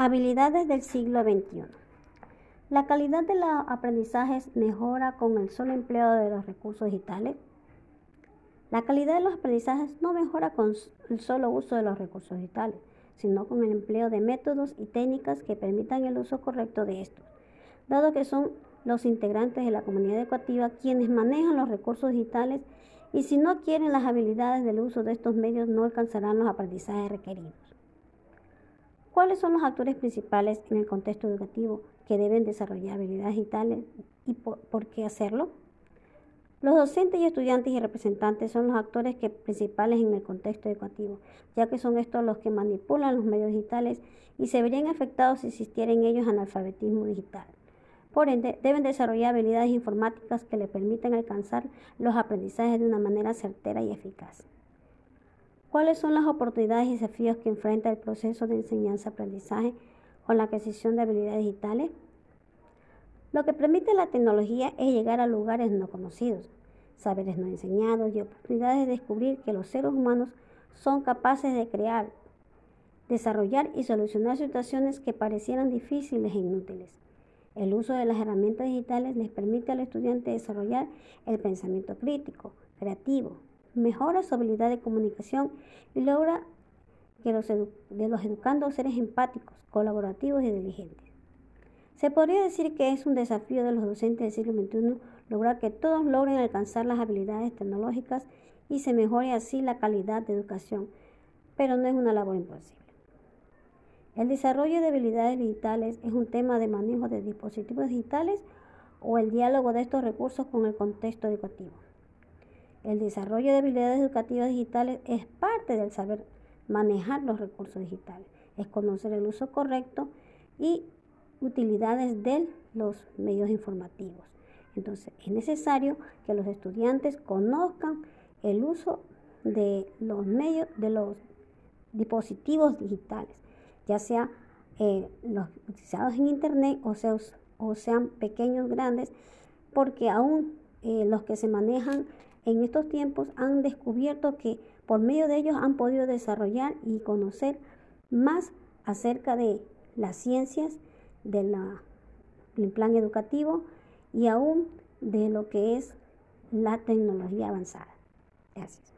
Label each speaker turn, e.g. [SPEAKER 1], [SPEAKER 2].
[SPEAKER 1] Habilidades del siglo XXI. La calidad de los aprendizajes mejora con el solo empleo de los recursos digitales. La calidad de los aprendizajes no mejora con el solo uso de los recursos digitales, sino con el empleo de métodos y técnicas que permitan el uso correcto de estos, dado que son los integrantes de la comunidad educativa quienes manejan los recursos digitales y si no quieren las habilidades del uso de estos medios no alcanzarán los aprendizajes requeridos. ¿Cuáles son los actores principales en el contexto educativo que deben desarrollar habilidades digitales y por, qué hacerlo? Los docentes y estudiantes y representantes son los actores principales en el contexto educativo, ya que son estos los que manipulan los medios digitales y se verían afectados si existiera en ellos analfabetismo digital. Por ende, deben desarrollar habilidades informáticas que le permitan alcanzar los aprendizajes de una manera certera y eficaz. ¿Cuáles son las oportunidades y desafíos que enfrenta el proceso de enseñanza-aprendizaje con la adquisición de habilidades digitales? Lo que permite la tecnología es llegar a lugares no conocidos, saberes no enseñados y oportunidades de descubrir que los seres humanos son capaces de crear, desarrollar y solucionar situaciones que parecieran difíciles e inútiles. El uso de las herramientas digitales les permite al estudiante desarrollar el pensamiento crítico, creativo, mejora su habilidad de comunicación y logra que los de los educandos empáticos, colaborativos y diligentes. Se podría decir que es un desafío de los docentes del siglo XXI lograr que todos logren alcanzar las habilidades tecnológicas y se mejore así la calidad de educación, pero no es una labor imposible. El desarrollo de habilidades digitales es un tema de manejo de dispositivos digitales o el diálogo de estos recursos con el contexto educativo. El desarrollo de habilidades educativas digitales es parte del saber manejar los recursos digitales, es conocer el uso correcto y utilidades de los medios informativos. Entonces, es necesario que los estudiantes conozcan el uso de los medios, de los dispositivos digitales, ya sea eh, los utilizados en Internet o, sean pequeños, grandes, porque aún eh, los que se manejan en estos tiempos han descubierto que por medio de ellos han podido desarrollar y conocer más acerca de las ciencias, del plan educativo y aún de lo que es la tecnología avanzada. Gracias.